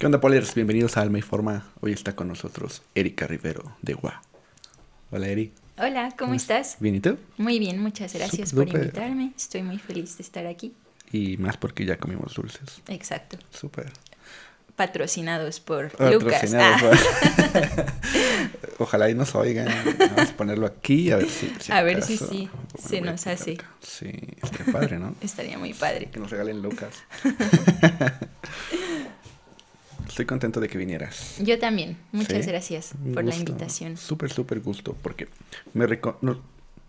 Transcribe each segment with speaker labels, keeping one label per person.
Speaker 1: ¿Qué onda, Polers? Bienvenidos a Alma y Forma. Hoy está con nosotros Erika Rivero de Gua. Hola, Eri.
Speaker 2: Hola, ¿cómo estás?
Speaker 1: ¿Bien y tú?
Speaker 2: Muy bien, muchas gracias por invitarme. Estoy muy feliz de estar aquí.
Speaker 1: Y más porque ya comimos dulces.
Speaker 2: Exacto.
Speaker 1: Súper.
Speaker 2: Patrocinados por Lucas. Ah,
Speaker 1: Ojalá y nos oigan. Vamos a ponerlo aquí a ver si.
Speaker 2: A ver si sí
Speaker 1: Bueno,
Speaker 2: se nos hace.
Speaker 1: acá. Sí, estaría padre, ¿no?
Speaker 2: estaría muy padre.
Speaker 1: Que nos regalen Lucas. Estoy contento de que vinieras.
Speaker 2: Yo también. Muchas
Speaker 1: Sí,
Speaker 2: gracias por la invitación.
Speaker 1: Súper, súper gusto. Porque me, no-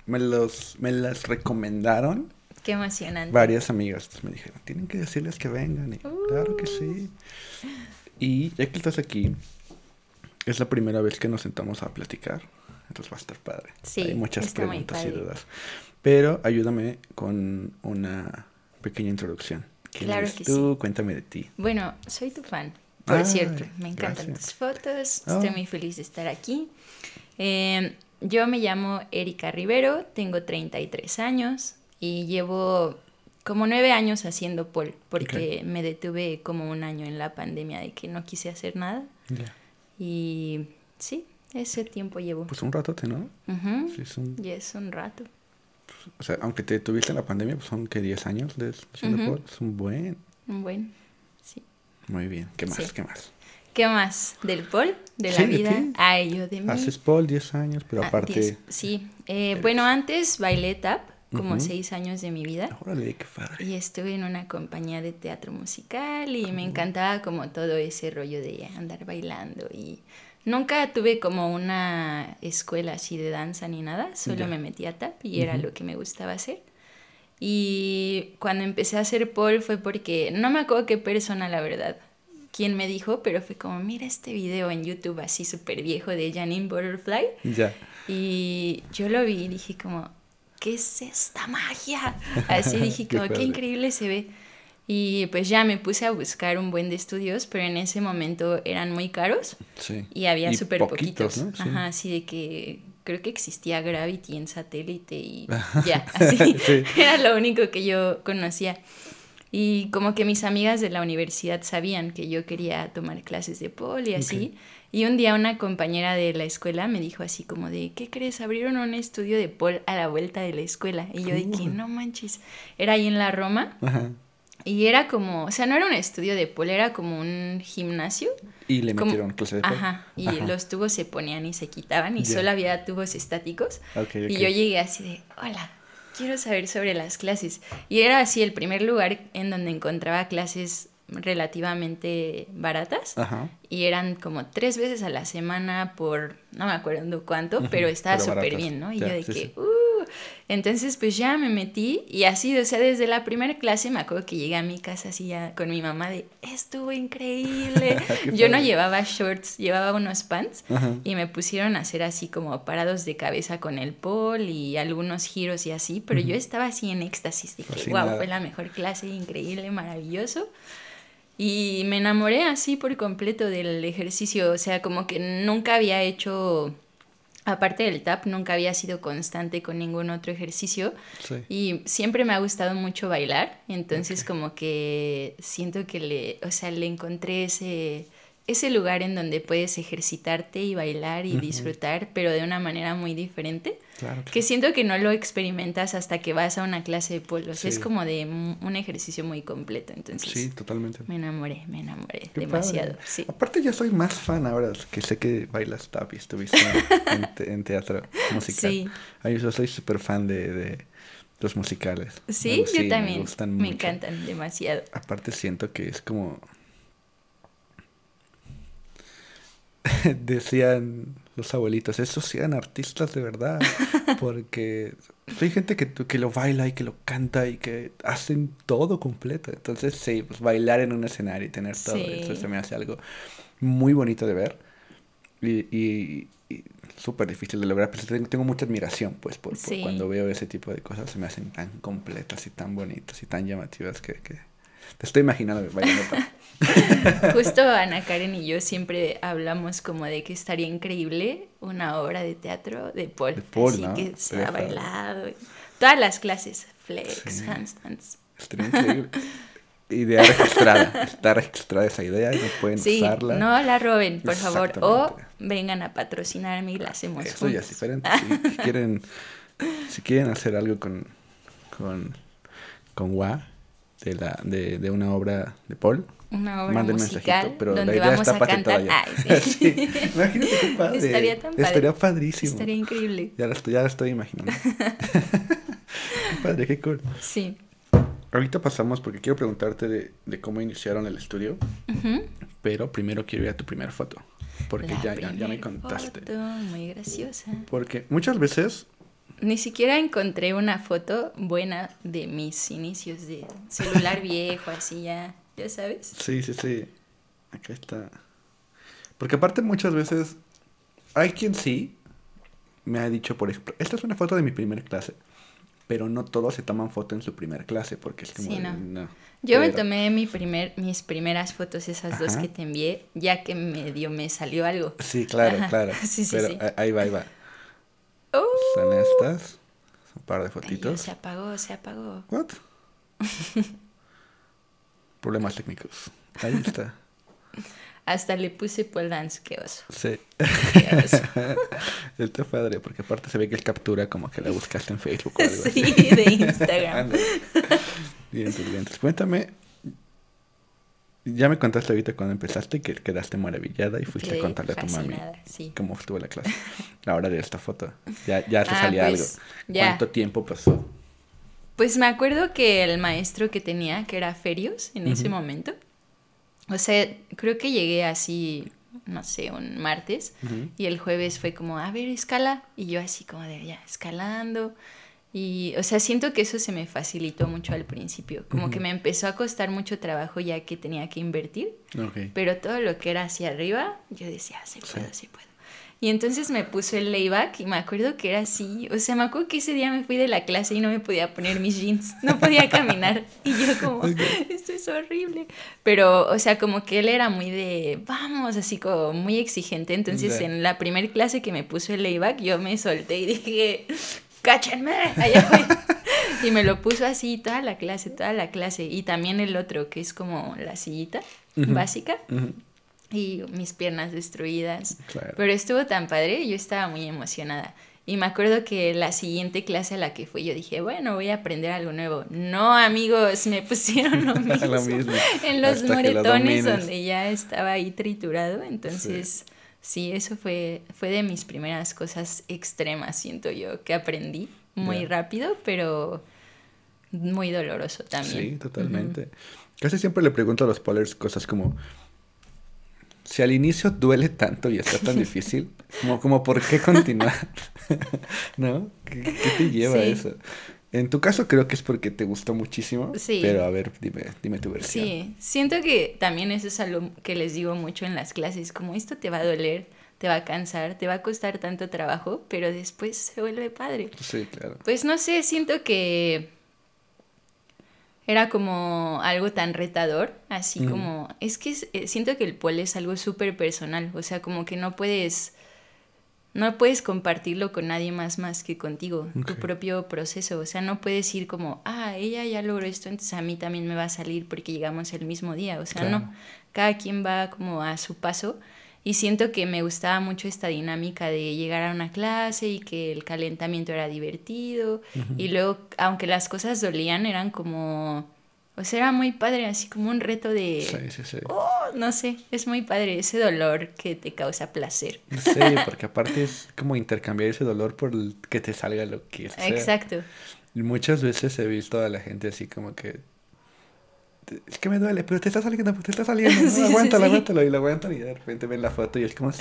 Speaker 1: me, los, me las recomendaron
Speaker 2: Qué emocionante.
Speaker 1: varias amigas. Me dijeron, tienen que decirles que vengan. Y, Claro que sí. Y ya que estás aquí, es la primera vez que nos sentamos a platicar. Entonces va a estar padre.
Speaker 2: Sí,
Speaker 1: Hay muchas preguntas y dudas. Pero ayúdame con una pequeña introducción. ¿Quién
Speaker 2: Claro
Speaker 1: eres
Speaker 2: que
Speaker 1: tú? Cuéntame de ti.
Speaker 2: Bueno, soy tu fan. Por
Speaker 1: Ay,
Speaker 2: cierto, me encantan
Speaker 1: gracias.
Speaker 2: tus fotos.
Speaker 1: Oh.
Speaker 2: Estoy muy feliz de estar aquí. Eh, yo me llamo Erika Rivero, tengo 33 años y llevo como nueve años haciendo pol, porque me detuve como un año en la pandemia de que no quise hacer nada.
Speaker 1: Ya.
Speaker 2: Y sí, ese tiempo llevo.
Speaker 1: Pues un ratote, ¿no?
Speaker 2: Ujú,
Speaker 1: Sí, es un-
Speaker 2: Y es un rato.
Speaker 1: o sea, aunque te tuviste en la pandemia, pues son que 10 años de haciendo
Speaker 2: Ujú.
Speaker 1: pol. Es un buen.
Speaker 2: Un buen.
Speaker 1: Muy bien. ¿Qué más?
Speaker 2: Sí.
Speaker 1: ¿Qué más?
Speaker 2: ¿Qué más? ¿Del pol? ¿De
Speaker 1: Sí,
Speaker 2: la
Speaker 1: de
Speaker 2: vida?
Speaker 1: ti.
Speaker 2: Ay, yo de mí.
Speaker 1: Haces pol 10 años, pero
Speaker 2: Ah,
Speaker 1: aparte.
Speaker 2: diez, sí, Eh, bueno, antes bailé tap como
Speaker 1: Ujú.
Speaker 2: seis años de mi vida
Speaker 1: Órale, qué padre.
Speaker 2: y estuve en una compañía de teatro musical y me encantaba como todo ese rollo de andar bailando y nunca tuve como una escuela así de danza ni nada, solo
Speaker 1: Ya.
Speaker 2: me metí a tap y era lo que me gustaba hacer. Y cuando empecé a hacer pole fue porque no me acuerdo qué persona, la verdad, quién me dijo, pero fue como, mira este video en YouTube así súper viejo de Janine Butterfly.
Speaker 1: Ya.
Speaker 2: Y yo lo vi y dije como, ¿qué es esta magia? Así dije como, qué, increíble se ve. Y pues ya me puse a buscar un buen de estudios, pero en ese momento eran muy caros
Speaker 1: Sí.
Speaker 2: y había súper
Speaker 1: poquitos,
Speaker 2: poquitos.
Speaker 1: ¿no? Sí.
Speaker 2: Ajá, así de que creo que existía Gravity en satélite y ya, así.
Speaker 1: Sí.
Speaker 2: Era lo único que yo conocía. Y como que mis amigas de la universidad sabían que yo quería tomar clases de pol y así. Y un día una compañera de la escuela me dijo así como de, ¿qué crees? Abrieron un estudio de pol a la vuelta de la escuela. Y yo de que
Speaker 1: Cool.
Speaker 2: no manches. Era ahí en la Roma.
Speaker 1: Ajá.
Speaker 2: Y era como, o sea, no era un estudio de pol, era como un gimnasio.
Speaker 1: Y le
Speaker 2: Como-
Speaker 1: metieron clase de pol.
Speaker 2: Ajá, y
Speaker 1: Ajá.
Speaker 2: los tubos se ponían y se quitaban y
Speaker 1: Ya.
Speaker 2: solo había tubos estáticos.
Speaker 1: Ok, ok.
Speaker 2: Y yo llegué así de, hola, quiero saber sobre las clases. Y era así el primer lugar en donde encontraba clases relativamente baratas.
Speaker 1: Ajá.
Speaker 2: Y eran como tres veces a la semana por, no me acuerdo cuánto, pero estaba súper bien, ¿no? Y
Speaker 1: Ya,
Speaker 2: yo de
Speaker 1: sí,
Speaker 2: que,
Speaker 1: sí.
Speaker 2: uh, entonces pues ya me metí y así, o sea, desde la primera clase me acuerdo que llegué a mi casa así ya con mi mamá de, estuvo increíble. Yo no llevaba shorts, llevaba unos pants
Speaker 1: Ajá.
Speaker 2: y me pusieron a hacer así como parados de cabeza con el pol y algunos giros y así, pero yo estaba así en éxtasis, dije,
Speaker 1: Fascinada.
Speaker 2: wow, fue la mejor clase, increíble, maravilloso. Y me enamoré así por completo del ejercicio, o sea, como que nunca había hecho, aparte del tap, nunca había sido constante con ningún otro ejercicio.
Speaker 1: Sí.
Speaker 2: Y siempre me ha gustado mucho bailar, entonces como que siento que le, o sea, le encontré ese, ese lugar en donde puedes ejercitarte y bailar y disfrutar, pero de una manera muy diferente,
Speaker 1: Claro.
Speaker 2: que siento que no lo experimentas hasta que vas a una clase de polo, o sea, es como de un ejercicio muy completo, entonces
Speaker 1: Sí, totalmente.
Speaker 2: me enamoré, me enamoré
Speaker 1: Qué
Speaker 2: demasiado, sí.
Speaker 1: Aparte ya soy más fan ahora que sé que bailas tap y estuviste en, en te- en teatro musical.
Speaker 2: Sí.
Speaker 1: Ay, yo soy súper fan de, de los musicales.
Speaker 2: Sí, yo también,
Speaker 1: Me gustan
Speaker 2: me
Speaker 1: mucho.
Speaker 2: encantan demasiado.
Speaker 1: Aparte siento que es como... Decían los abuelitos, esos sí eran artistas de verdad, porque hay gente que, que lo baila y que lo canta y que hacen todo completo. Entonces, sí, pues bailar en un escenario y tener todo
Speaker 2: Sí.
Speaker 1: eso se me hace algo muy bonito de ver y, y- y súper difícil de lograr. Pues tengo, tengo mucha admiración, pues, por, por
Speaker 2: Sí.
Speaker 1: cuando veo ese tipo de cosas, se me hacen tan completas y tan bonitas y tan llamativas que, que te estoy imaginando bailando.
Speaker 2: Justo Ana Karen y yo siempre hablamos como de que estaría increíble una obra de teatro de Paul.
Speaker 1: De Paul,
Speaker 2: así
Speaker 1: ¿no?
Speaker 2: que sea
Speaker 1: padre.
Speaker 2: bailado. Todas las clases, flex,
Speaker 1: Sí.
Speaker 2: handstands.
Speaker 1: Estaría increíble. idea registrada. Está registrada esa idea y no pueden
Speaker 2: Sí,
Speaker 1: usarla.
Speaker 2: no la roben, por favor. O vengan a patrocinarme y la hacemos
Speaker 1: Eso ya es
Speaker 2: juntos.
Speaker 1: diferente. Si, si quieren, si quieren hacer algo con, con, con Wa, de, la, de, de una obra de Paul,
Speaker 2: Una obra
Speaker 1: manden
Speaker 2: musical.
Speaker 1: Pero
Speaker 2: donde vamos a cantar. Ay, sí.
Speaker 1: Sí, Imagínate qué padre.
Speaker 2: Estaría tan padre.
Speaker 1: Estaría padrísimo.
Speaker 2: Estaría increíble.
Speaker 1: Ya lo estoy, ya lo estoy imaginando. qué padre, qué cool.
Speaker 2: Sí.
Speaker 1: Ahorita pasamos porque quiero preguntarte de, de cómo iniciaron el estudio,
Speaker 2: Ujú.
Speaker 1: pero primero quiero ir a tu primera foto. Porque ya, ya, ya me contaste.
Speaker 2: foto, muy graciosa.
Speaker 1: Porque muchas veces
Speaker 2: Ni siquiera encontré una foto buena de mis inicios de celular viejo, así ya, ya sabes.
Speaker 1: Sí, sí, sí. Acá está. Porque aparte muchas veces hay quien sí me ha dicho, por ejemplo, esta es una foto de mi primer clase, pero no todos se toman foto en su primer clase porque es como
Speaker 2: Sí, no.
Speaker 1: no.
Speaker 2: Yo me tomé mi primer, mis primeras fotos, esas dos que te envié, ya que medio me salió algo.
Speaker 1: Sí, claro,
Speaker 2: Ajá.
Speaker 1: claro.
Speaker 2: Sí, sí,
Speaker 1: pero
Speaker 2: sí.
Speaker 1: ahí va, ahí va.
Speaker 2: ¡Oh!
Speaker 1: Son estas. Un par de
Speaker 2: Ay,
Speaker 1: fotitos.
Speaker 2: se apagó, se apagó.
Speaker 1: What? Problemas técnicos. Ahí está.
Speaker 2: Hasta le puse pole dance, qué oso.
Speaker 1: Sí.
Speaker 2: Qué oso.
Speaker 1: Está padre, porque aparte se ve que es captura como que la buscaste en Facebook o algo
Speaker 2: Sí,
Speaker 1: así.
Speaker 2: de Instagram.
Speaker 1: Bien, bien. Entonces, cuéntame. Ya me contaste ahorita cuando empezaste que quedaste maravillada y fuiste
Speaker 2: Quedé
Speaker 1: a contarle a tu mami
Speaker 2: sí.
Speaker 1: cómo estuvo la clase. Ahora de esta foto. Ya, ya te
Speaker 2: Ah,
Speaker 1: salía
Speaker 2: pues,
Speaker 1: algo.
Speaker 2: ya.
Speaker 1: ¿Cuánto tiempo pasó?
Speaker 2: Pues me acuerdo que el maestro que tenía, que era Ferios en ese momento, o sea, creo que llegué así, no sé, un martes, y el jueves fue como, a ver, escala, y yo así como de, ya, escalando, y, o sea, siento que eso se me facilitó mucho al principio, como que me empezó a costar mucho trabajo ya que tenía que invertir, pero todo lo que era hacia arriba, yo decía, "Ah, se
Speaker 1: Sí.
Speaker 2: puedo, se puedo. Y entonces me puso el layback y me acuerdo que era así. O sea, me acuerdo que ese día me fui de la clase y no me podía poner mis jeans. No podía caminar. Y yo como, esto es horrible. Pero, o sea, como que él era muy de, vamos, así como muy exigente. Entonces,
Speaker 1: Ya.
Speaker 2: en la primera clase que me puso el layback, yo me solté y dije, cáchenme, allá voy. y me lo puso así toda la clase, toda la clase. Y también el otro, que es como la sillita básica
Speaker 1: Ujú.
Speaker 2: Y mis piernas destruidas.
Speaker 1: Claro.
Speaker 2: Pero estuvo tan padre, yo estaba muy emocionada. Y me acuerdo que la siguiente clase a la que fui, yo dije, bueno, voy a aprender algo nuevo. No, amigos, me pusieron lo mismo.
Speaker 1: Lo mismo.
Speaker 2: En los
Speaker 1: Hasta lo
Speaker 2: moretones
Speaker 1: domines.
Speaker 2: donde ya estaba ahí triturado. Entonces, sí, eso fue, fue de mis primeras cosas extremas, siento yo, que aprendí muy
Speaker 1: Ya.
Speaker 2: rápido, pero muy doloroso también.
Speaker 1: Sí, totalmente. Casi siempre le pregunto a los polers cosas como, si al inicio duele tanto y está tan difícil, como, como ¿por qué continuar? ¿No? ¿Qué, qué te lleva a eso? En tu caso creo que es porque te gustó muchísimo,
Speaker 2: Sí.
Speaker 1: pero a ver, dime, dime tu versión.
Speaker 2: Sí, siento que también eso es algo que les digo mucho en las clases, como esto te va a doler, te va a cansar, te va a costar tanto trabajo, pero después se vuelve padre.
Speaker 1: Sí, claro.
Speaker 2: Pues no sé, siento que era como algo tan retador, así como, es que es- eh, siento que el pole es algo súper personal, o sea, como que no puedes, no puedes compartirlo con nadie más más que contigo, tu propio proceso, o sea, no puedes ir como, ah, ella ya logró esto, entonces a mí también me va a salir porque llegamos el mismo día, o sea,
Speaker 1: Claro.
Speaker 2: no, cada quien va como a su paso. Y siento que me gustaba mucho esta dinámica de llegar a una clase y que el calentamiento era divertido. Y luego, aunque las cosas dolían, eran como... O sea, era muy padre, así como un reto de...
Speaker 1: Sí, sí, sí.
Speaker 2: Oh, no sé, es muy padre ese dolor que te causa placer.
Speaker 1: Sí, porque aparte es como intercambiar ese dolor por el que te salga lo que sea.
Speaker 2: Exacto.
Speaker 1: Y muchas veces he visto a la gente así como que es que me duele, pero te está saliendo, te está saliendo, ¿no?
Speaker 2: Sí,
Speaker 1: aguántalo,
Speaker 2: sí.
Speaker 1: aguántalo, y lo aguantan y de repente ven la foto y es como,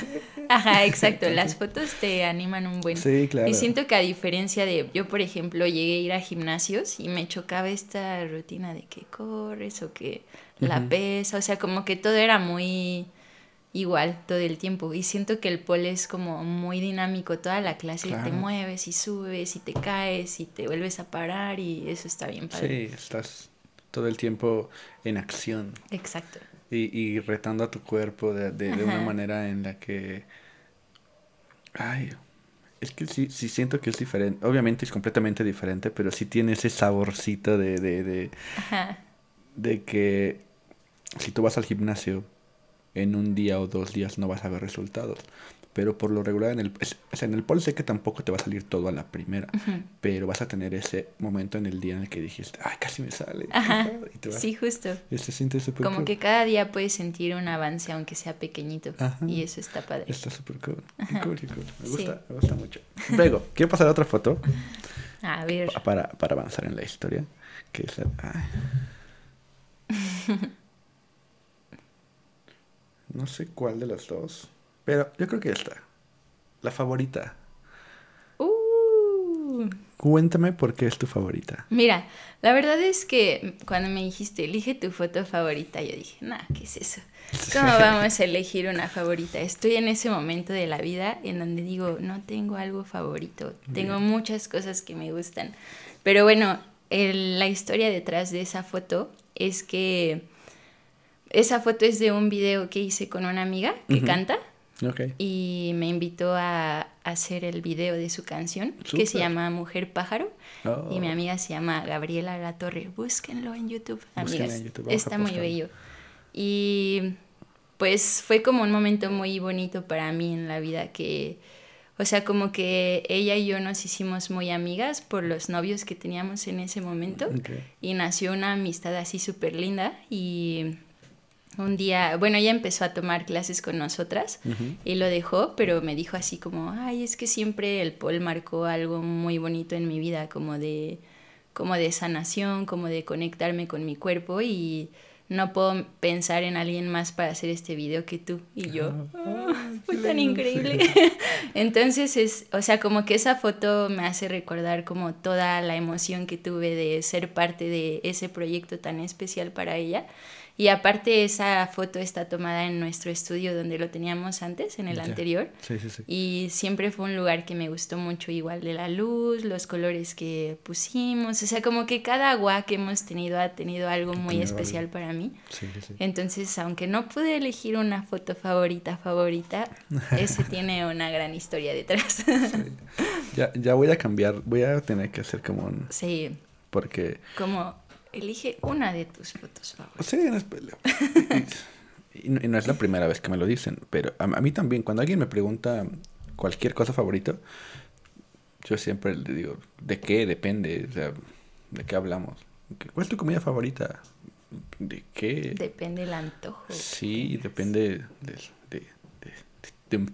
Speaker 2: Ajá, exacto. Las fotos te animan un buen.
Speaker 1: sí, claro.
Speaker 2: Y siento que a diferencia de, yo por ejemplo llegué a ir a gimnasios y me chocaba esta rutina de que corres o que la pesa, o sea, como que todo era muy igual todo el tiempo. Y siento que el pole es como muy dinámico, toda la clase te
Speaker 1: Claro.
Speaker 2: mueves y subes y te caes y te vuelves a parar y eso está bien padre.
Speaker 1: Sí, estás todo el tiempo en acción
Speaker 2: Exacto.
Speaker 1: y, y retando a tu cuerpo de, de, de una manera en la que, ay, es que sí, sí siento que es diferente, obviamente es completamente diferente, pero sí tiene ese saborcito de, de, de,
Speaker 2: Ajá.
Speaker 1: de que si tú vas al gimnasio en un día o dos días no vas a ver resultados. Pero por lo regular en el, en el pol sé que tampoco te va a salir todo a la primera, pero vas a tener ese momento en el día en el que dijiste, ay, casi me sale.
Speaker 2: sí, justo.
Speaker 1: Y se siente súper
Speaker 2: Como que cada día puedes sentir un avance aunque sea pequeñito. Y eso está padre.
Speaker 1: Está súper cool. cool, cool. Me gusta, me gusta mucho. Luego, quiero pasar a otra foto.
Speaker 2: A ver.
Speaker 1: Para, para avanzar en la historia. Que es No sé cuál de las dos. Pero yo creo que esta. La favorita. Uh. Cuéntame por qué es tu favorita.
Speaker 2: Mira, la verdad es que cuando me dijiste, elige tu foto favorita, yo dije, nah, ¿qué es eso? ¿Cómo vamos a elegir una favorita? Estoy en ese momento de la vida en donde digo, no tengo algo favorito, tengo muchas cosas que me gustan. Pero bueno, la historia detrás de esa foto es que esa foto es de un video que hice con una amiga que canta. Y me invitó a hacer el video de su canción que se llama Mujer Pájaro. Y mi oh. amiga se llama Gabriela La Torre. Búsquenlo en YouTube, amigas. Está muy bello. Y pues fue como un momento muy bonito para mí en la vida que, o sea, como que ella y yo nos hicimos muy amigas por los novios que teníamos en ese momento. Y nació una amistad así súper linda y un día, bueno, ella empezó a tomar clases con nosotras y lo dejó, pero me dijo así como, ay, es que siempre el pol marcó algo muy bonito en mi vida, como de, como de sanación, como de conectarme con mi cuerpo y no puedo pensar en alguien más para hacer este video que tú y yo. Ah, fue tan increíble. Entonces es, o sea, como que esa foto me hace recordar como toda la emoción que tuve de ser parte de ese proyecto tan especial para ella y aparte esa foto está tomada en nuestro estudio donde lo teníamos antes, en el anterior.
Speaker 1: Sí, sí, sí.
Speaker 2: Y siempre fue un lugar que me gustó mucho, igual de la luz, los colores que pusimos. O sea, como que cada agua que hemos tenido ha tenido algo muy especial para mí.
Speaker 1: Sí, sí.
Speaker 2: Entonces, aunque no pude elegir una foto favorita, favorita, ese tiene una gran historia detrás.
Speaker 1: ya, ya voy a cambiar, voy a tener que hacer como un...
Speaker 2: Sí.
Speaker 1: Porque...
Speaker 2: Como Elige una de tus fotos favoritas. Sí,
Speaker 1: y, no es la primera vez que me lo dicen, pero a, mí también, cuando alguien me pregunta cualquier cosa favorito, yo siempre le digo, ¿de qué? Depende, o sea, ¿de qué hablamos? ¿Cuál es tu comida favorita? ¿De qué?
Speaker 2: Depende el antojo.
Speaker 1: Sí, depende de,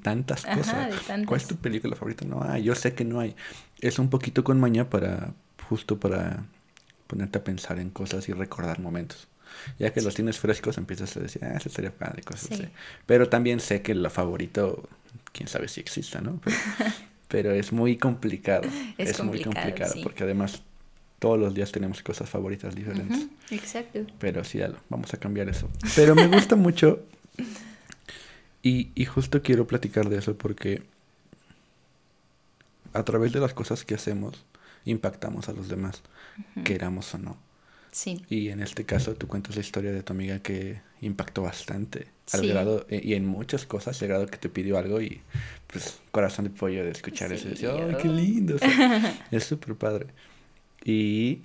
Speaker 1: tantas cosas. ¿Cuál es tu película favorita? No hay, yo sé que no hay. Es un poquito con maña para, justo para ponerte a pensar en cosas y recordar momentos. Ya que los tienes frescos, empiezas a decir, ah, eso sería padre, cosas así. Pero también sé que lo favorito, quién sabe si exista, ¿no? Pero, es muy complicado. Es, muy complicado, porque además todos los días tenemos cosas favoritas diferentes.
Speaker 2: Exacto.
Speaker 1: Pero sí, vamos a cambiar eso. Pero me gusta mucho y, y justo quiero platicar de eso porque a través de las cosas que hacemos, impactamos a los demás, queramos o no.
Speaker 2: Sí.
Speaker 1: Y en este caso tú cuentas la historia de tu amiga que impactó bastante, al grado, eh, y en muchas cosas, al grado que te pidió algo y pues corazón de pollo de escuchar eso y decir, ¡ay, qué lindo! es súper padre. Y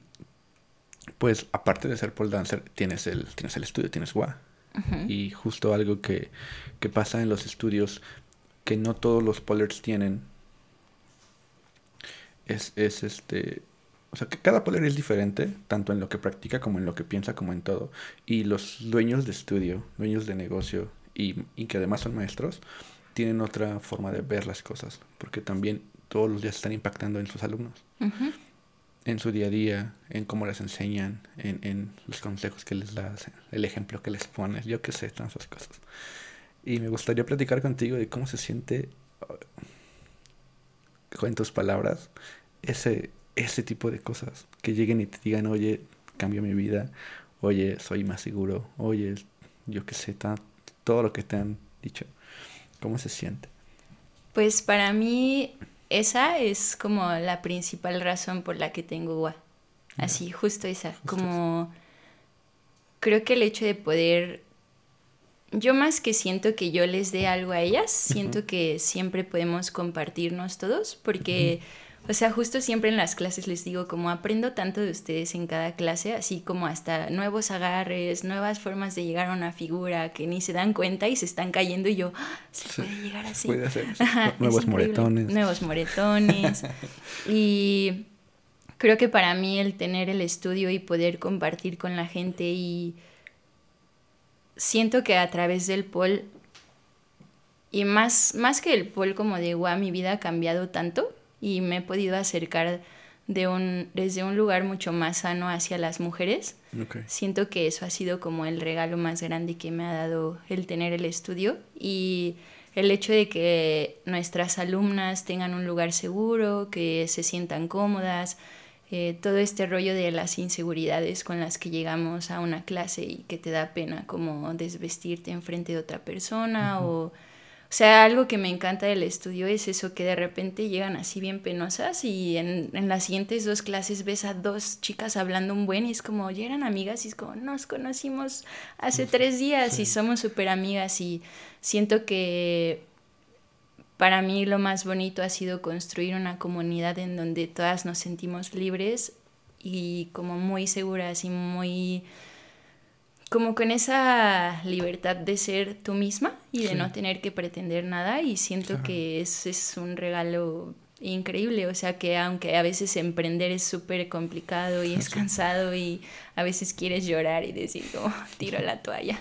Speaker 1: pues aparte de ser pole dancer, tienes el, tienes el estudio, tienes WA. Y justo algo que, que pasa en los estudios que no todos los polers tienen es, es este... O sea, que cada poler es diferente, tanto en lo que practica como en lo que piensa, como en todo. Y los dueños de estudio, dueños de negocio y, y que además son maestros, tienen otra forma de ver las cosas, porque también todos los días están impactando en sus alumnos. En su día a día, en cómo les enseñan, en, en los consejos que les das, el ejemplo que les pones, yo qué sé, todas esas cosas. Y me gustaría platicar contigo de cómo se siente, en tus palabras, ese, ese tipo de cosas. Que lleguen y te digan, oye, cambio mi vida, oye, soy más seguro, oye, yo qué sé, todo lo que te han dicho. ¿Cómo se siente?
Speaker 2: Pues para mí esa es como la principal razón por la que tengo gua. Así, justo esa. como creo que el hecho de poder yo más que siento que yo les dé algo a ellas, siento que siempre podemos compartirnos todos, porque o sea, justo siempre en las clases les digo, como aprendo tanto de ustedes en cada clase, así como hasta nuevos agarres, nuevas formas de llegar a una figura que ni se dan cuenta y se están cayendo y yo, ah, se puede llegar así.
Speaker 1: Puede hacer nuevos moretones.
Speaker 2: Nuevos moretones. y creo que para mí el tener el estudio y poder compartir con la gente y siento que a través del pol y más, más que el pol como de wow, mi vida ha cambiado tanto y me he podido acercar de un, desde un lugar mucho más sano hacia las mujeres. Siento que eso ha sido como el regalo más grande que me ha dado el tener el estudio y el hecho de que nuestras alumnas tengan un lugar seguro, que se sientan cómodas, eh, todo este rollo de las inseguridades con las que llegamos a una clase y que te da pena como desvestirte en frente de otra persona o o sea, algo que me encanta del estudio es eso, que de repente llegan así bien penosas y en, en las siguientes dos clases ves a dos chicas hablando un buen y es como, ya eran amigas y es como, nos conocimos hace tres días y somos súper amigas y siento que para mí lo más bonito ha sido construir una comunidad en donde todas nos sentimos libres y como muy seguras y muy como con esa libertad de ser tú misma y de no tener que pretender nada y siento que es, es un regalo increíble, o sea que aunque a veces emprender es súper complicado y es cansado y a veces quieres llorar y decir como tiro la toalla,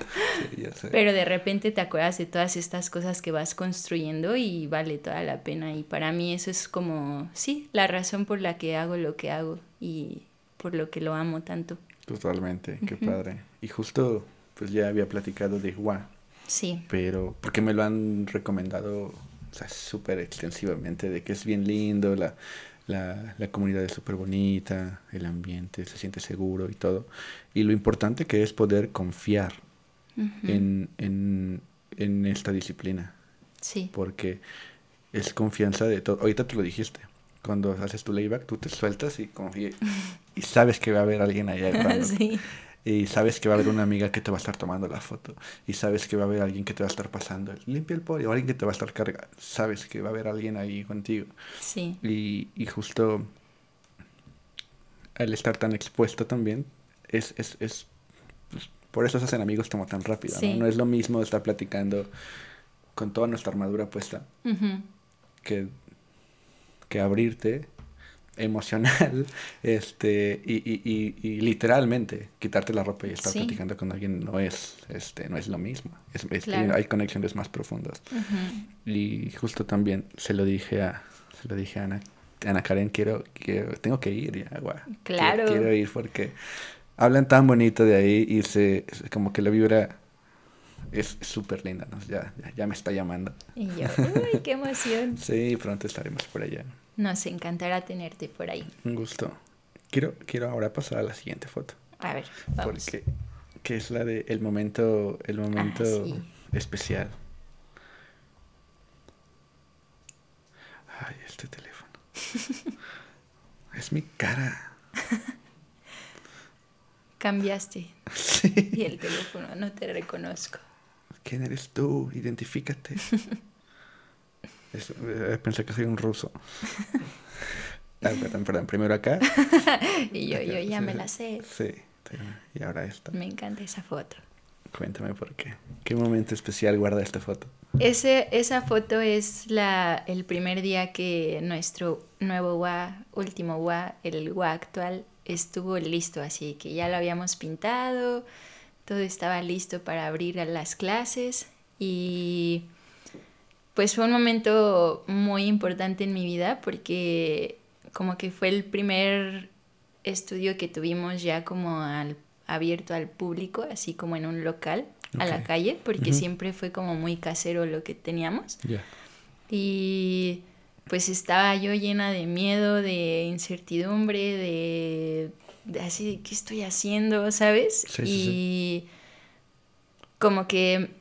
Speaker 2: pero de repente te acuerdas de todas estas cosas que vas construyendo y vale toda la pena y para mí eso es como, sí, la razón por la que hago lo que hago y por lo que lo amo tanto.
Speaker 1: Totalmente, qué padre. Y justo, pues ya había platicado de Hua. Sí. Pero, porque me lo han recomendado, o sea, súper extensivamente, de que es bien lindo, la, la, la comunidad es súper bonita, el ambiente se siente seguro y todo. Y lo importante que es poder confiar en, en, en esta disciplina. Sí. Porque es confianza de todo. Ahorita te lo dijiste cuando haces tu layback, tú te sueltas y confías y sabes que va a haber alguien allá. sí. Y sabes que va a haber una amiga que te va a estar tomando la foto. Y sabes que va a haber alguien que te va a estar pasando. Limpia el pollo. O alguien que te va a estar cargando. Sabes que va a haber alguien ahí contigo. Sí. Y, y justo al estar tan expuesto también, es, es, es pues, por eso se hacen amigos como tan rápido. ¿no? no es lo mismo estar platicando con toda nuestra armadura puesta que que abrirte emocional este y, y, y, literalmente quitarte la ropa y estar platicando con alguien no es este no es lo mismo es, hay conexiones más profundas y justo también se lo dije a se lo dije a Ana Ana Karen quiero, quiero tengo que ir ya claro quiero, ir porque hablan tan bonito de ahí y se como que la vibra es súper linda, ¿no? ya, ya, me está llamando.
Speaker 2: Y yo, uy, qué emoción.
Speaker 1: sí, pronto estaremos por allá.
Speaker 2: Nos encantará tenerte por ahí.
Speaker 1: Un gusto. Quiero, quiero ahora pasar a la siguiente foto.
Speaker 2: A ver, vamos.
Speaker 1: Porque, que es la de el momento, el momento ah, especial. Ay, este teléfono. es mi cara.
Speaker 2: Cambiaste. Sí. Y el teléfono, no te reconozco.
Speaker 1: ¿Quién eres tú? Identifícate. Eh, pensé que soy un ruso. Ah, perdón, perdón, primero acá.
Speaker 2: y yo, yo ya me la sé.
Speaker 1: Sí, y ahora esto.
Speaker 2: Me encanta esa foto.
Speaker 1: Cuéntame por qué. ¿Qué momento especial guarda esta foto?
Speaker 2: Ese, esa foto es la, el primer día que nuestro nuevo WA, último WA, el WA actual, estuvo listo. Así que ya lo habíamos pintado, todo estaba listo para abrir a las clases y pues fue un momento muy importante en mi vida porque como que fue el primer estudio que tuvimos ya como al, abierto al público, así como en un local, a la calle, porque siempre fue como muy casero lo que teníamos. Y pues estaba yo llena de miedo, de incertidumbre, de, de así, ¿qué estoy haciendo? ¿Sabes? y como que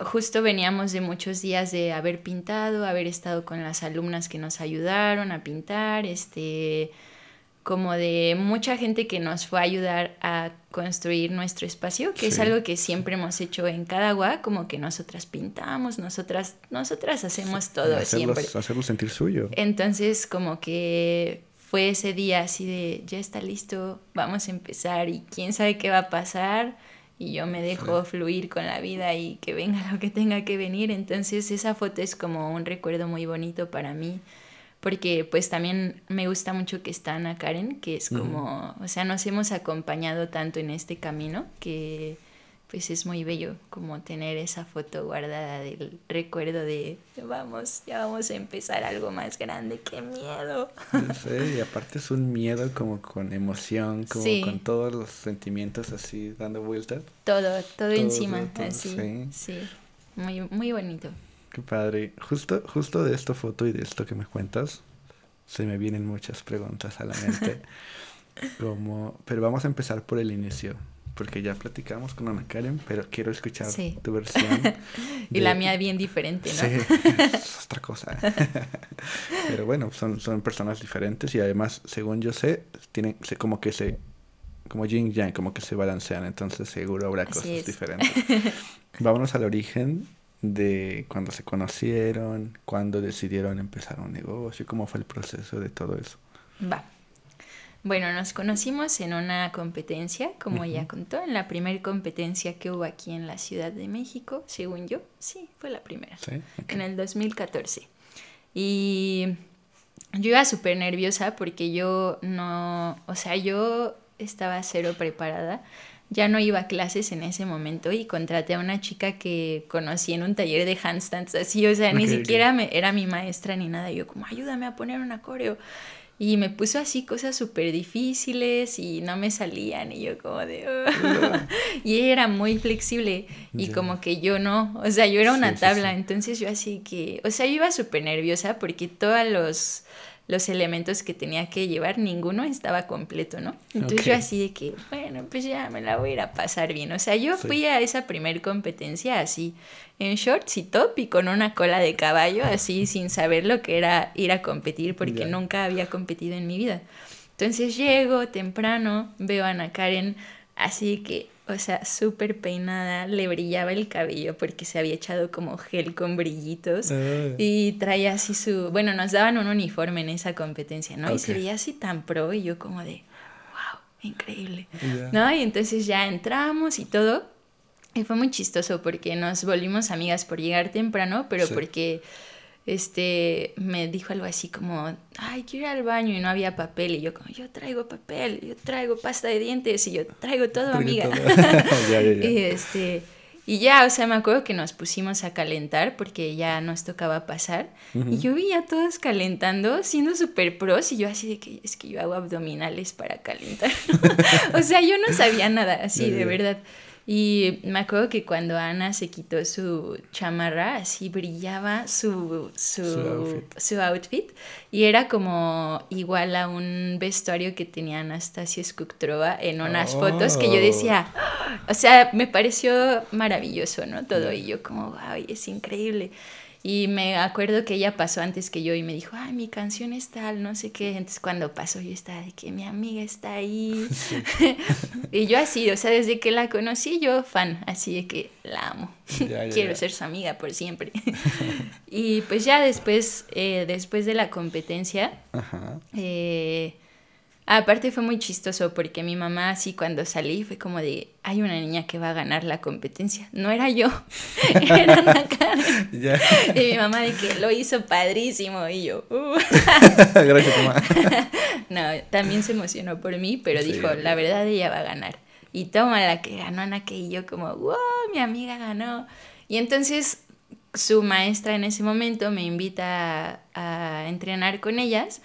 Speaker 2: justo veníamos de muchos días de haber pintado, haber estado con las alumnas que nos ayudaron a pintar, este, como de mucha gente que nos fue a ayudar a construir nuestro espacio, que es algo que siempre hemos hecho en Cadagua, como que nosotras pintamos, nosotras, nosotras hacemos todo siempre.
Speaker 1: Hacerlo sentir suyo.
Speaker 2: Entonces, como que fue ese día así de, ya está listo, vamos a empezar y quién sabe qué va a pasar y yo me dejo fluir con la vida y que venga lo que tenga que venir. Entonces esa foto es como un recuerdo muy bonito para mí porque pues también me gusta mucho que está Ana Karen, que es como, o sea, nos hemos acompañado tanto en este camino que pues es muy bello como tener esa foto guardada del recuerdo de vamos, ya vamos a empezar algo más grande, qué miedo.
Speaker 1: Sí, y aparte es un miedo como con emoción, como con todos los sentimientos así dando vueltas.
Speaker 2: Todo, todo, encima, así. Sí. sí, muy, muy bonito.
Speaker 1: Qué padre. Justo, justo de esta foto y de esto que me cuentas, se me vienen muchas preguntas a la mente. como, pero vamos a empezar por el inicio, porque ya platicamos con Ana Karen, pero quiero escuchar tu versión.
Speaker 2: y la mía bien diferente, ¿no?
Speaker 1: Sí, es otra cosa. pero bueno, son, son personas diferentes y además, según yo sé, tienen como que se como yin yang, como que se balancean, entonces seguro habrá cosas diferentes. Vámonos al origen de cuando se conocieron, cuando decidieron empezar un negocio, cómo fue el proceso de todo eso.
Speaker 2: Va. Bueno, nos conocimos en una competencia, como ella contó, en la primera competencia que hubo aquí en la Ciudad de México, según yo. Sí, fue la primera. ¿Sí? En el 2014. Y yo iba súper nerviosa porque yo no, o sea, yo estaba cero preparada ya no iba a clases en ese momento y contraté a una chica que conocí en un taller de handstands, así, o sea, ni siquiera Me, era mi maestra ni nada, yo como, ayúdame a poner un coreo. Y me puso así cosas súper difíciles y no me salían y yo como de... y ella era muy flexible y como que yo no, o sea, yo era una tabla, entonces yo así que, o sea, yo iba súper nerviosa porque todos los los elementos que tenía que llevar, ninguno estaba completo, ¿no? Entonces yo así de que, bueno, pues ya me la voy a ir a pasar bien. O sea, yo fui a esa primer competencia así, en shorts y top y con una cola de caballo, así sin saber lo que era ir a competir, porque nunca había competido en mi vida. Entonces llego temprano, veo a Ana Karen así que o sea, súper peinada, le brillaba el cabello porque se había echado como gel con brillitos ah. y traía así su, bueno, nos daban un uniforme en esa competencia, ¿no? Y se veía así tan pro y yo como de, wow, increíble, ¿no? Y entonces ya entramos y todo y fue muy chistoso porque nos volvimos amigas por llegar temprano, pero porque este, me dijo algo así como, ay, quiero ir al baño y no había papel. Y yo como, yo traigo papel, yo traigo pasta de dientes y yo traigo todo, amiga. y este, y ya, o sea, me acuerdo que nos pusimos a calentar porque ya nos tocaba pasar. Y yo vi a todos calentando, siendo súper pros, y yo así de que es que yo hago abdominales para calentar. o sea, yo no sabía nada así, de verdad. Y me acuerdo que cuando Ana se quitó su chamarra, así brillaba su, su, outfit. Y era como igual a un vestuario que tenía Anastasia Skuktrova en unas fotos que yo oh. decía, o sea, me pareció maravilloso, ¿no? Todo. Y yo como, wow, es increíble. Y me acuerdo que ella pasó antes que yo y me dijo, ay, mi canción es tal, no sé qué. Entonces cuando pasó yo estaba de que mi amiga está ahí. y yo así, o sea, desde que la conocí yo fan, así de que la amo. Quiero ser su amiga por siempre. y pues ya después, eh, después de la competencia, eh, Aparte fue muy chistoso porque mi mamá así cuando salí fue como de, hay una niña que va a ganar la competencia. No era yo, era Ana Karen. Y mi mamá de que lo hizo padrísimo y yo, uh". Gracias, mamá. no, también se emocionó por mí, pero dijo, la verdad ella va a ganar. Y toma la que ganó Ana que y yo como, wow, mi amiga ganó. Y entonces su maestra en ese momento me invita a, entrenar con ellas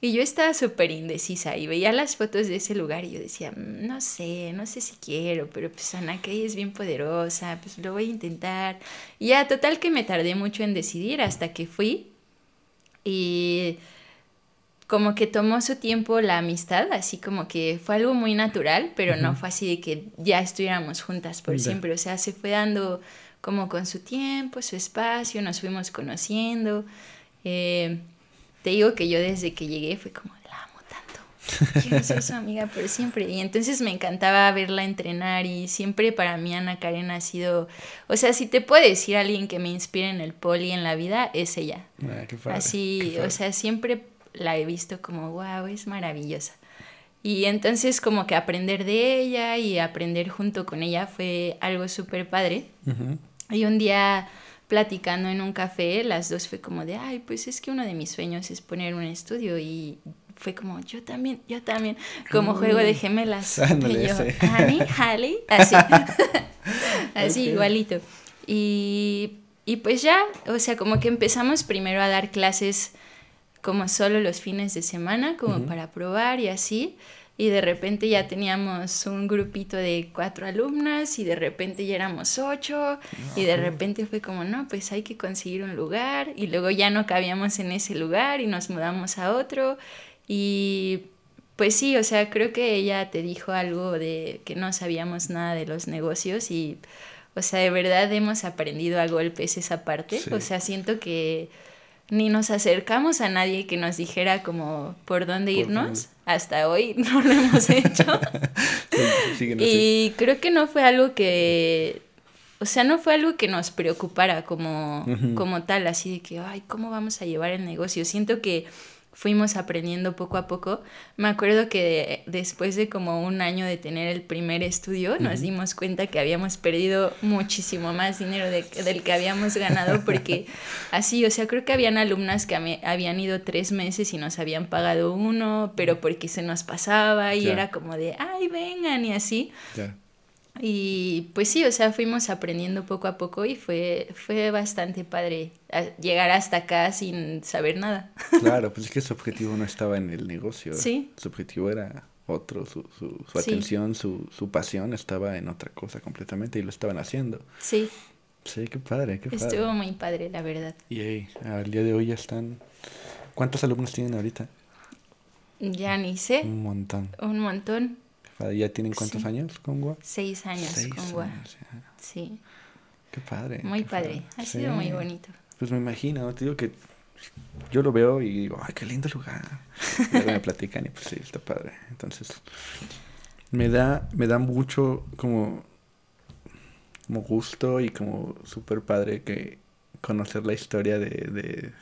Speaker 2: y yo estaba súper indecisa y veía las fotos de ese lugar y yo decía, mm, no sé, no sé si quiero, pero pues Ana Kay es bien poderosa, pues lo voy a intentar. Y ya, total que me tardé mucho en decidir hasta que fui y como que tomó su tiempo la amistad, así como que fue algo muy natural, pero no fue así de que ya estuviéramos juntas por siempre, o sea, se fue dando como con su tiempo, su espacio, nos fuimos conociendo. Eh, te digo que yo desde que llegué fue como, la amo tanto, quiero ser su amiga por siempre. Y entonces me encantaba verla entrenar y siempre para mí Ana Karen ha sido, o sea, si te puedo decir alguien que me inspira en el poli en la vida, es ella.
Speaker 1: Ah, qué padre,
Speaker 2: Así,
Speaker 1: qué
Speaker 2: o sea, siempre la he visto como, wow, es maravillosa. Y entonces como que aprender de ella y aprender junto con ella fue algo súper padre.
Speaker 1: Ujú.
Speaker 2: Y un día platicando en un café, las dos fue como de, ay, pues es que uno de mis sueños es poner un estudio y fue como, yo también, yo también, como juego de gemelas. Y yo. Annie, Hallie, así, así
Speaker 1: Ok.
Speaker 2: igualito. Y, y pues ya, o sea, como que empezamos primero a dar clases como solo los fines de semana, como
Speaker 1: Ujú.
Speaker 2: para probar y así. Y de repente ya teníamos un grupito de cuatro alumnas y de repente ya éramos ocho y de repente fue como, no, pues hay que conseguir un lugar y luego ya no cabíamos en ese lugar y nos mudamos a otro y pues sí, o sea, creo que ella te dijo algo de que no sabíamos nada de los negocios y, o sea, de verdad hemos aprendido a golpes esa parte,
Speaker 1: Sí.
Speaker 2: o sea, siento que ni nos acercamos a nadie que nos dijera como por dónde irnos. Hasta hoy no lo hemos hecho. Y creo que no fue algo que, o sea, no fue algo que nos preocupara como, como tal, así de que, ay, ¿cómo vamos a llevar el negocio? Siento que fuimos aprendiendo poco a poco. Me acuerdo que después de como un año de tener el primer estudio, nos dimos cuenta que habíamos perdido muchísimo más dinero de- del que habíamos ganado, porque así, o sea, creo que habían alumnas que habían ido tres meses y nos habían pagado uno, pero porque se nos pasaba y
Speaker 1: Ya.
Speaker 2: era como de, ay, vengan y así.
Speaker 1: Ya.
Speaker 2: Y pues sí, o sea, fuimos aprendiendo poco a poco y fue, fue bastante padre llegar hasta acá sin saber nada.
Speaker 1: Claro, pues es que su objetivo no estaba en el negocio.
Speaker 2: Sí.
Speaker 1: Su objetivo era otro, su, su, su
Speaker 2: Sí.
Speaker 1: atención, su, su pasión estaba en otra cosa completamente y lo estaban haciendo.
Speaker 2: Sí,
Speaker 1: Sí, qué padre, qué padre.
Speaker 2: estuvo muy padre, la verdad.
Speaker 1: Y hey, al día de hoy ya están... ¿Cuántos alumnos tienen ahorita?
Speaker 2: Ya ni sé,
Speaker 1: Un montón.
Speaker 2: un montón.
Speaker 1: Padre. ¿Ya tienen cuántos
Speaker 2: Sí.
Speaker 1: años con Gua?
Speaker 2: Seis años
Speaker 1: Seis
Speaker 2: con Gua. Sí,
Speaker 1: Qué padre.
Speaker 2: muy
Speaker 1: qué
Speaker 2: padre. Ha
Speaker 1: Sí.
Speaker 2: sido muy bonito.
Speaker 1: Pues me imagino, te digo que yo lo veo y digo, ay, qué lindo lugar. Y luego me platican y pues sí, está padre. Entonces, me da, me da mucho como, como gusto y como súper padre que conocer la historia de, de,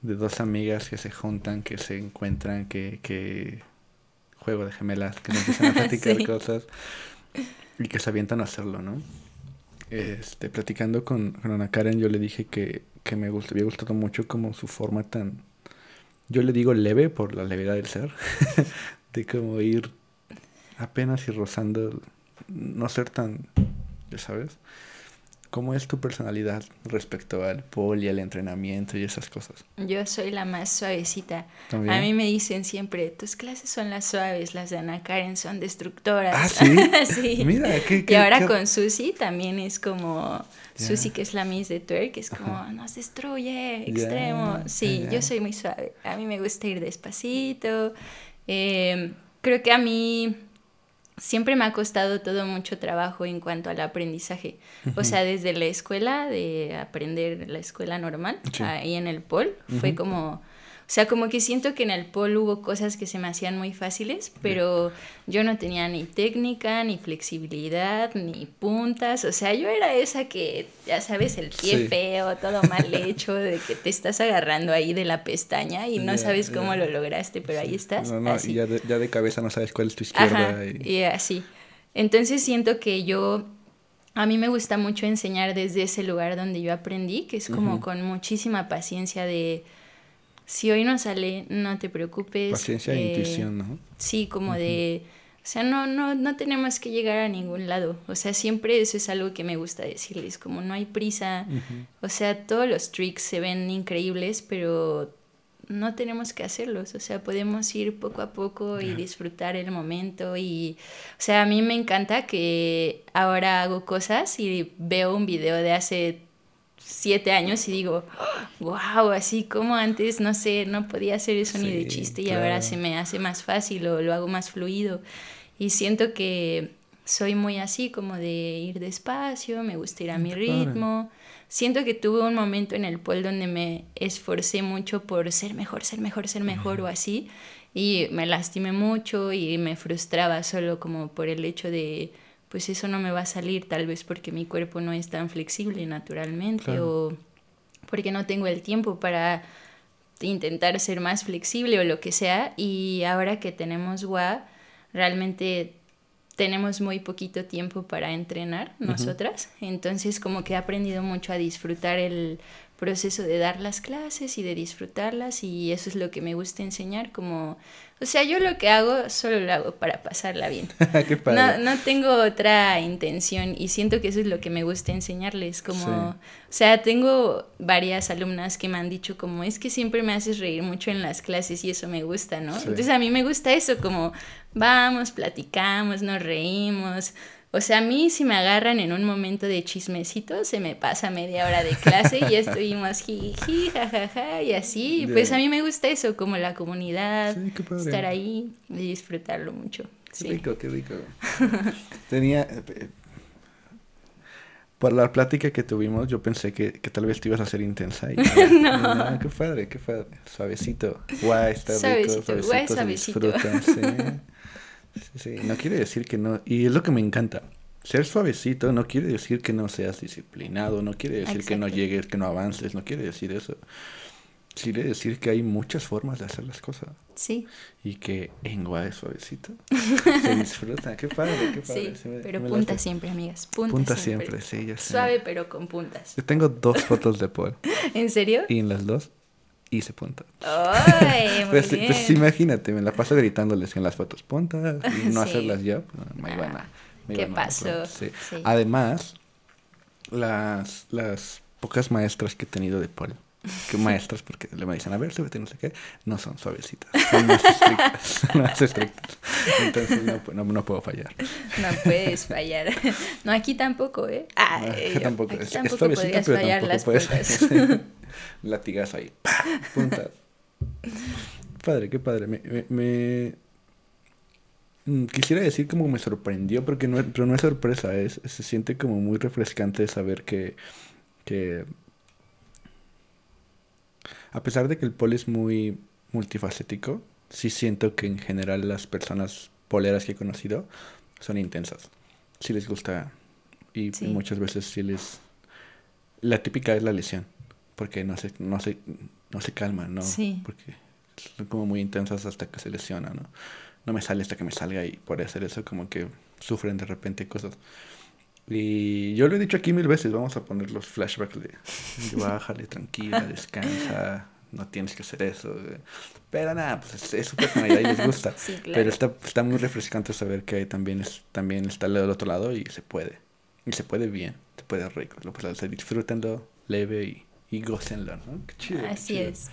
Speaker 1: de dos amigas que se juntan, que se encuentran, que, que juego de gemelas, que se empiezan a platicar
Speaker 2: Sí.
Speaker 1: cosas y que se avientan a hacerlo, ¿no? Este, platicando con, con Ana Karen, yo le dije que, que me gust- había gustado mucho como su forma tan, yo le digo leve por la levedad del ser, de como ir apenas y rozando, no ser tan, ya sabes, ¿cómo es tu personalidad respecto al poli, al entrenamiento y esas cosas?
Speaker 2: Yo soy la más suavecita.
Speaker 1: ¿También?
Speaker 2: A mí me dicen siempre, tus clases son las suaves, las de Ana Karen son destructoras.
Speaker 1: Ah, ¿sí?
Speaker 2: sí.
Speaker 1: Mira, qué-
Speaker 2: Y
Speaker 1: qué-
Speaker 2: ahora
Speaker 1: qué-
Speaker 2: con Susi también es como,
Speaker 1: Ya.
Speaker 2: Susi que es la Miss de Twerk, es como,
Speaker 1: Ajá.
Speaker 2: nos destruye, extremo. Sí, yo soy muy suave. A mí me gusta ir despacito. Eh, creo que a mí siempre me ha costado todo mucho trabajo en cuanto al aprendizaje. O sea, desde la escuela, de aprender la escuela normal,
Speaker 1: Sí.
Speaker 2: ahí en el POL, fue como... O sea, como que siento que en el POL hubo cosas que se me hacían muy fáciles, pero yo no tenía ni técnica, ni flexibilidad, ni puntas. O sea, yo era esa que, ya sabes, el pie
Speaker 1: Sí.
Speaker 2: feo, todo mal hecho, de que te estás agarrando ahí de la pestaña y no
Speaker 1: Ya,
Speaker 2: sabes cómo
Speaker 1: ya.
Speaker 2: lo lograste, pero ahí estás.
Speaker 1: No, no,
Speaker 2: así.
Speaker 1: y ya de, ya de cabeza no sabes cuál es tu izquierda.
Speaker 2: Ajá,
Speaker 1: y-
Speaker 2: y así. Entonces siento que yo, a mí me gusta mucho enseñar desde ese lugar donde yo aprendí, que es como
Speaker 1: Ujú.
Speaker 2: con muchísima paciencia de, si hoy no sale, no te preocupes.
Speaker 1: Paciencia e
Speaker 2: eh,
Speaker 1: intuición, ¿no?
Speaker 2: Sí, como de, o sea, no, no, no tenemos que llegar a ningún lado. O sea, siempre eso es algo que me gusta decirles, como no hay prisa. O sea, todos los tricks se ven increíbles, pero no tenemos que hacerlos. O sea, podemos ir poco a poco y disfrutar el momento. Y, o sea, a mí me encanta que ahora hago cosas y veo un video de hace siete años y digo, wow, así como antes, no sé, no podía hacer eso ni de chiste y
Speaker 1: claro.
Speaker 2: ahora se me hace más fácil o lo hago más fluido. Y siento que soy muy así, como de ir despacio, me gusta ir a mi
Speaker 1: Qué padre.
Speaker 2: ritmo. Siento que tuve un momento en el pol donde me esforcé mucho por ser mejor, ser mejor, ser mejor o así. Y me lastimé mucho y me frustraba solo como por el hecho de, pues eso no me va a salir, tal vez porque mi cuerpo no es tan flexible naturalmente o porque no tengo el tiempo para intentar ser más flexible o lo que sea. Y ahora que tenemos WA, realmente tenemos muy poquito tiempo para entrenar nosotras. Entonces como que he aprendido mucho a disfrutar el proceso de dar las clases y de disfrutarlas y eso es lo que me gusta enseñar como o sea yo lo que hago solo lo hago para pasarla bien. No, no, tengo otra intención y siento que eso es lo que me gusta enseñarles como o sea tengo varias alumnas que me han dicho como es que siempre me haces reír mucho en las clases y eso me gusta no entonces a mí me gusta eso como vamos platicamos nos reímos o sea, a mí si me agarran en un momento de chismecito, se me pasa media hora de clase y estuvimos jiji, jajaja y así. Pues a mí me gusta eso, como la comunidad, estar ahí y disfrutarlo mucho.
Speaker 1: Qué rico, qué rico. Tenía... Eh, por la plática que tuvimos, yo pensé que, que tal vez te ibas a hacer intensa. Y, no. Qué padre, qué padre. Suavecito. Guay, está rico. Suavecito, guay, suavecito. sí. Sí, no quiere decir que no. Y es lo que me encanta. Ser suavecito no quiere decir que no seas disciplinado, no quiere decir que no llegues, que no avances, no quiere decir eso. Quiere decir que hay muchas formas de hacer las cosas. Sí. Y que en es suavecito se disfruta. Qué padre, qué padre.
Speaker 2: Sí, pero punta siempre, amigas. Punta, punta siempre. sí, ya sé. Suave, pero con puntas.
Speaker 1: Yo tengo dos fotos de Paul.
Speaker 2: ¿En serio?
Speaker 1: Y en las dos hice punta. ¡Ay, muy pues, bien. pues, imagínate, me la paso gritándoles en las fotos punta y no hacerlas yo. Pues, muy buena. ¿Qué pasó? Sí. Además, las, las pocas maestras que he tenido de Paul, que maestras porque le me dicen, a ver, súbete, no sé qué, no son suavecitas, son más estrictas, más estrictas. Entonces no, no, puedo fallar.
Speaker 2: No puedes fallar. No, aquí tampoco, ¿eh? Ah, aquí tampoco. Aquí tampoco es, pero fallar tampoco las
Speaker 1: puedes latigazo ahí, punta. padre, qué padre. Me, me, mm, quisiera decir como me sorprendió, porque no, pero no es sorpresa, es, se siente como muy refrescante saber que, que a pesar de que el pol es muy multifacético, sí siento que en general las personas poleras que he conocido son intensas. Sí les gusta y muchas veces sí les... La típica es la lesión porque no se, no se, no se calman, ¿no? Sí. Porque son como muy intensas hasta que se lesionan, ¿no? No me sale hasta que me salga y por hacer eso como que sufren de repente cosas. Y yo lo he dicho aquí mil veces, vamos a poner los flashbacks de bájale, tranquila, descansa, no tienes que hacer eso. Pero nada, pues es, su personalidad y les gusta. Sí, claro. Pero está, está muy refrescante saber que también, es, también está del otro lado y se puede. Y se puede bien, se puede rico. Pues, disfrútenlo leve y y gócenlo, ¿no? Qué chido. Así es.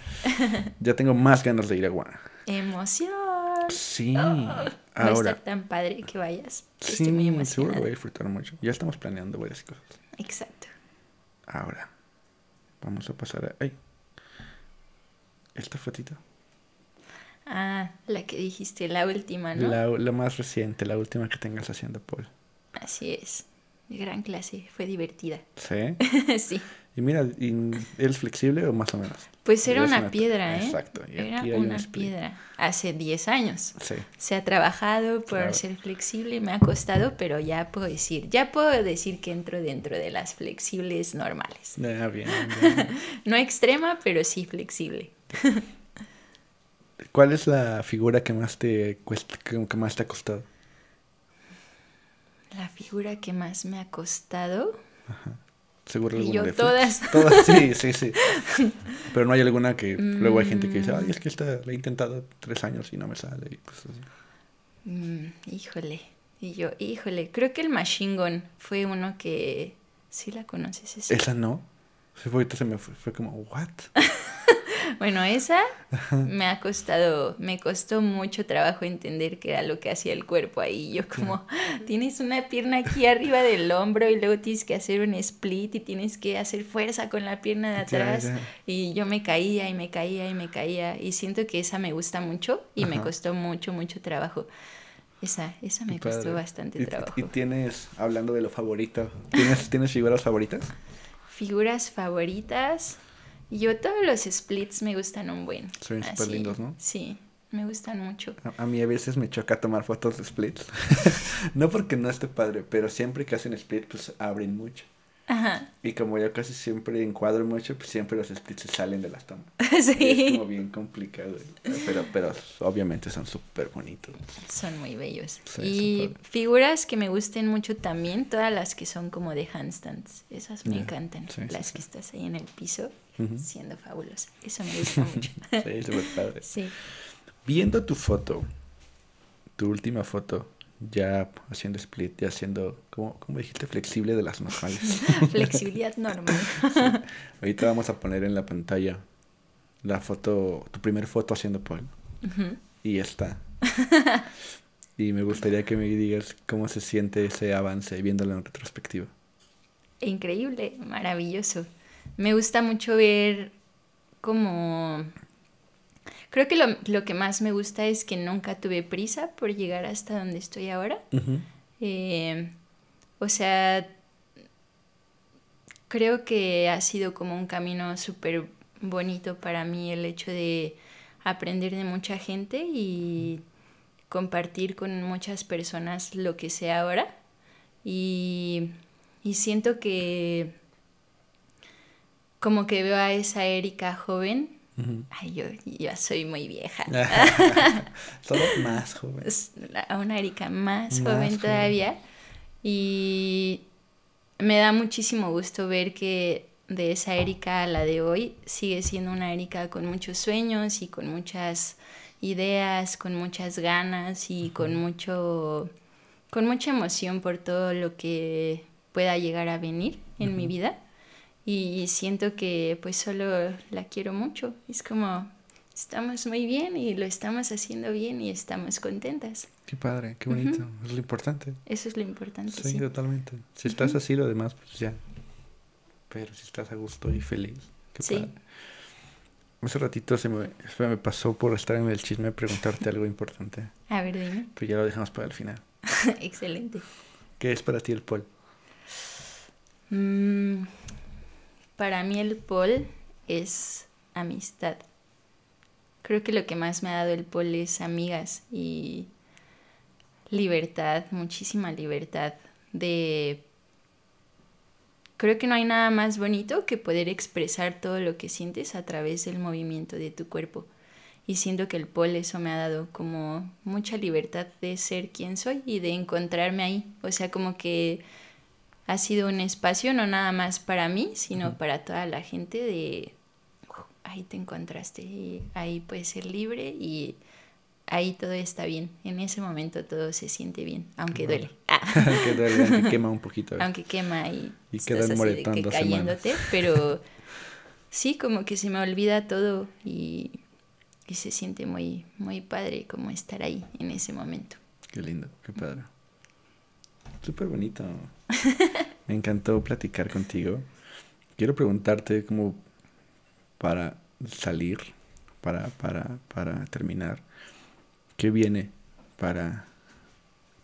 Speaker 1: ya tengo más ganas de ir a Guana.
Speaker 2: Emoción.
Speaker 1: Sí.
Speaker 2: Ahora. Va a estar tan padre que vayas. Sí, Estoy muy
Speaker 1: seguro voy a disfrutar mucho. Ya estamos planeando varias cosas.
Speaker 2: Exacto.
Speaker 1: Ahora, vamos a pasar a... ¡Ay! Esta fotito.
Speaker 2: Ah, la que dijiste, la última, ¿no?
Speaker 1: La, la más reciente, la última que tengas haciendo, Paul.
Speaker 2: Así es. Gran clase, fue divertida.
Speaker 1: ¿Sí?
Speaker 2: sí.
Speaker 1: Y mira, ¿es flexible o más o menos?
Speaker 2: Pues era una, piedra, ¿eh? Exacto. era una piedra. Hace 10 años. Sí. Se ha trabajado por ser flexible, me ha costado, pero ya puedo decir, ya puedo decir que entro dentro de las flexibles normales.
Speaker 1: Ah, bien,
Speaker 2: no extrema, pero sí flexible.
Speaker 1: ¿Cuál es la figura que más te cuesta, que más te ha costado?
Speaker 2: La figura que más me ha costado. Ajá.
Speaker 1: Seguro alguna yo todas. Todas, sí, sí, sí. Pero no hay alguna que luego hay gente que dice, ay, es que esta la he intentado tres años y no me sale. Y pues
Speaker 2: mm, híjole. Y yo, híjole, creo que el Machine Gun fue uno que... ¿Sí la conoces?
Speaker 1: Esa, ¿Esa no? Ahorita se me fue, fue como, ¿what?
Speaker 2: Bueno, esa me ha costado, me costó mucho trabajo entender qué era lo que hacía el cuerpo ahí. Yo como, tienes una pierna aquí arriba del hombro y luego tienes que hacer un split y tienes que hacer fuerza con la pierna de atrás. Y yo me caía y me caía y me caía. Y siento que esa me gusta mucho y me costó mucho, mucho trabajo. Esa, esa me costó bastante trabajo.
Speaker 1: ¿Y tienes, hablando de lo favorito, ¿tienes, ¿tienes figuras favoritas?
Speaker 2: Figuras favoritas. Yo todos los splits me gustan un buen.
Speaker 1: Son súper lindos, ¿no?
Speaker 2: Sí. me gustan mucho.
Speaker 1: A, mí a veces me choca tomar fotos de splits. no porque no esté padre, pero siempre que hacen split, pues abren mucho. Ajá. Y como yo casi siempre encuadro mucho, pues siempre los splits se salen de las tomas. sí. Es como bien complicado. Pero, pero obviamente son súper bonitos.
Speaker 2: Son muy bellos. y figuras que me gusten mucho también, todas las que son como de handstands. Esas me encantan. las que estás ahí en el piso, siendo fabulosas. Eso me gusta mucho. sí, súper
Speaker 1: padre. Sí. Viendo tu foto, tu última foto, ya haciendo split, ya haciendo, ¿cómo, dijiste? Flexible de las normales.
Speaker 2: Flexibilidad normal.
Speaker 1: Ahorita vamos a poner en la pantalla la foto, tu primer foto haciendo pole. Y está. y me gustaría que me digas cómo se siente ese avance viéndolo en retrospectiva.
Speaker 2: Increíble, maravilloso. Me gusta mucho ver como Creo que lo, lo, que más me gusta es que nunca tuve prisa por llegar hasta donde estoy ahora. Eh, o sea, creo que ha sido como un camino súper bonito para mí el hecho de aprender de mucha gente y compartir con muchas personas lo que sé ahora. Y, y siento que como que veo a esa Erika joven Ay, yo ya soy muy vieja.
Speaker 1: Solo más joven.
Speaker 2: A una Erika más, joven todavía. Y me da muchísimo gusto ver que de esa Erika a la de hoy sigue siendo una Erika con muchos sueños y con muchas ideas, con muchas ganas y con mucho con mucha emoción por todo lo que pueda llegar a venir en mi vida y siento que pues solo la quiero mucho. Es como estamos muy bien y lo estamos haciendo bien y estamos contentas.
Speaker 1: Qué padre, qué bonito, es lo importante.
Speaker 2: Eso es lo importante.
Speaker 1: Sí, totalmente. Si estás así, lo demás, pues ya. Pero si estás a gusto y feliz, qué sí. padre. Hace ratito se me, me pasó por estar en el chisme preguntarte algo importante.
Speaker 2: A ver, dime.
Speaker 1: Pero ya lo dejamos para el final.
Speaker 2: Excelente.
Speaker 1: ¿Qué es para ti el pol?
Speaker 2: Mmm para mí el pol es amistad. Creo que lo que más me ha dado el pol es amigas y libertad, muchísima libertad de... Creo que no hay nada más bonito que poder expresar todo lo que sientes a través del movimiento de tu cuerpo. Y siento que el pol eso me ha dado como mucha libertad de ser quien soy y de encontrarme ahí. O sea, como que ha sido un espacio no nada más para mí, sino para toda la gente de ahí te encontraste y ahí puedes ser libre y ahí todo está bien. En ese momento todo se siente bien, aunque duele.
Speaker 1: aunque duele, aunque quema un poquito.
Speaker 2: Aunque quema y, y estás así que cayéndote, pero sí, como que se me olvida todo y, y se siente muy, muy padre como estar ahí en ese momento.
Speaker 1: Qué lindo, qué padre. Súper bonito. Me encantó platicar contigo. Quiero preguntarte como para salir, para, para, para terminar, ¿qué viene para,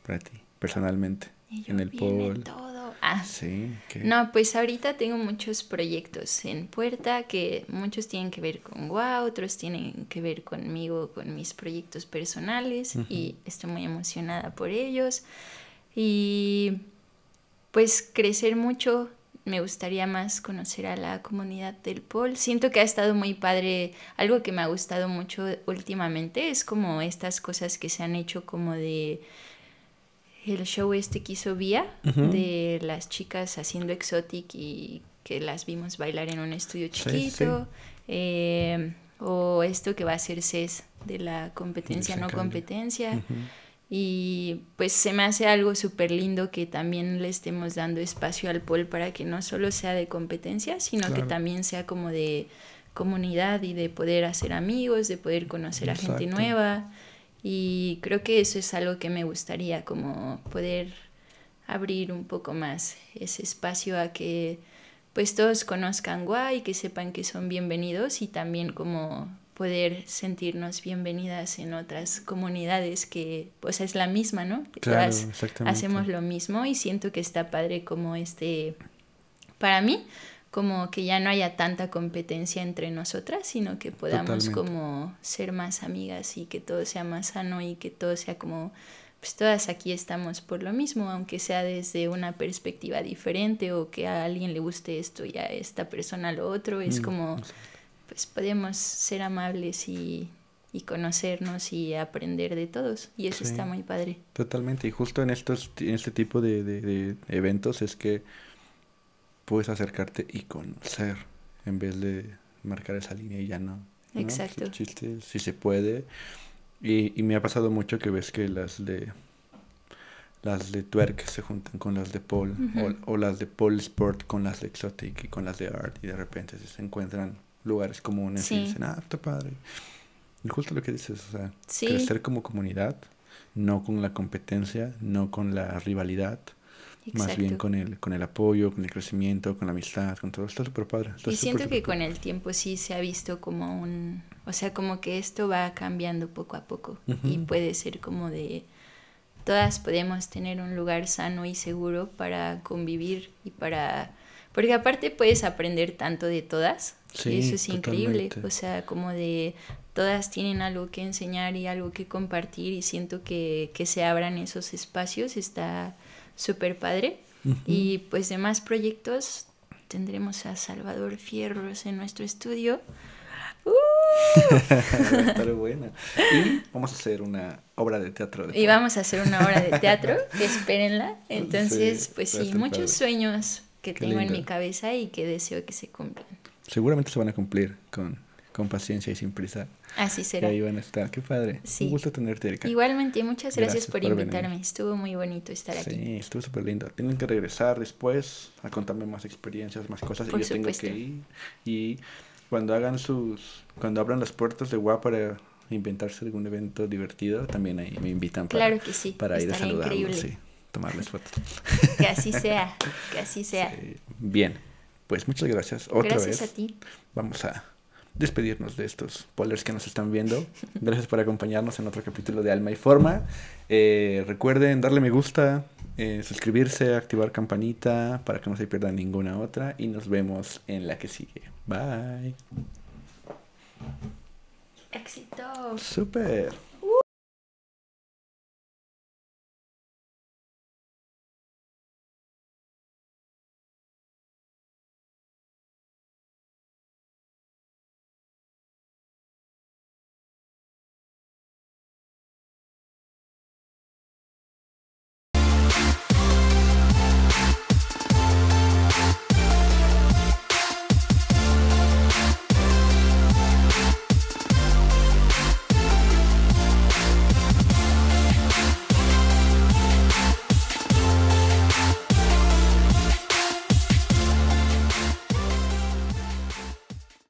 Speaker 1: para ti personalmente en el pol?
Speaker 2: Todo. Ah. Sí. No, pues ahorita tengo muchos proyectos en puerta que muchos tienen que ver con Wow, otros tienen que ver conmigo, con mis proyectos personales y estoy muy emocionada por ellos. Y pues crecer mucho, me gustaría más conocer a la comunidad del POL. Siento que ha estado muy padre, algo que me ha gustado mucho últimamente es como estas cosas que se han hecho como de el show este que hizo Vía, de las chicas haciendo exotic y que las vimos bailar en un estudio chiquito. Eh, o esto que va a ser CES de la competencia no competencia. Y pues se me hace algo súper lindo que también le estemos dando espacio al pol para que no solo sea de competencia, sino que también sea como de comunidad y de poder hacer amigos, de poder conocer a gente nueva. Y creo que eso es algo que me gustaría, como poder abrir un poco más ese espacio a que pues todos conozcan Guay, que sepan que son bienvenidos y también como poder sentirnos bienvenidas en otras comunidades que pues es la misma, ¿no? hacemos lo mismo y siento que está padre como este, para mí, como que ya no haya tanta competencia entre nosotras, sino que podamos como ser más amigas y que todo sea más sano y que todo sea como, pues todas aquí estamos por lo mismo, aunque sea desde una perspectiva diferente o que a alguien le guste esto y a esta persona lo otro, es mm, como, pues podemos ser amables y, y conocernos y aprender de todos y eso está muy padre.
Speaker 1: Totalmente, y justo en, estos, en este tipo de, de eventos es que puedes acercarte y conocer en vez de marcar esa línea y ya no. Exacto. chiste, si se puede. Y, y me ha pasado mucho que ves que las de las de twerk se juntan con las de pole o, las de pole sport con las de exotic y con las de art y de repente se encuentran lugares comunes y dicen, ah, está padre. Y justo lo que dices, o sea, crecer como comunidad, no con la competencia, no con la rivalidad, más bien con el, con el apoyo, con el crecimiento, con la amistad, con todo. Está súper padre.
Speaker 2: y siento que con el tiempo sí se ha visto como un... O sea, como que esto va cambiando poco a poco. Y puede ser como de... Todas podemos tener un lugar sano y seguro para convivir y para... Porque aparte puedes aprender tanto de todas. Y eso es increíble. O sea, como de todas tienen algo que enseñar y algo que compartir y siento que, que se abran esos espacios está súper padre. Y pues de más proyectos tendremos a Salvador Fierros en nuestro estudio. ¡Uh!
Speaker 1: buena. Y vamos a hacer una obra de teatro.
Speaker 2: y vamos a hacer una obra de teatro, espérenla. Entonces, pues sí, muchos sueños que tengo en mi cabeza y que deseo que se cumplan.
Speaker 1: Seguramente se van a cumplir con, con paciencia y sin prisa.
Speaker 2: Así será.
Speaker 1: ahí van a estar. Qué padre. Un gusto tenerte, Erika.
Speaker 2: Igualmente, muchas gracias, por, invitarme. Estuvo muy bonito estar aquí.
Speaker 1: Sí, estuvo súper lindo. Tienen que regresar después a contarme más experiencias, más cosas. y yo tengo que ir. Y cuando hagan sus. Cuando abran las puertas de WA para inventarse algún evento divertido, también ahí me invitan para,
Speaker 2: claro que sí.
Speaker 1: para ir a saludarlos. Sí, tomarles fotos.
Speaker 2: que así sea. Que así sea.
Speaker 1: Bien. Pues muchas gracias. Otra
Speaker 2: gracias a ti.
Speaker 1: Vamos a despedirnos de estos polers que nos están viendo. Gracias por acompañarnos en otro capítulo de Alma y Forma. Eh, recuerden darle me gusta, eh, suscribirse, activar campanita para que no se pierda ninguna otra y nos vemos en la que sigue. Bye.
Speaker 2: Éxito.
Speaker 1: Super.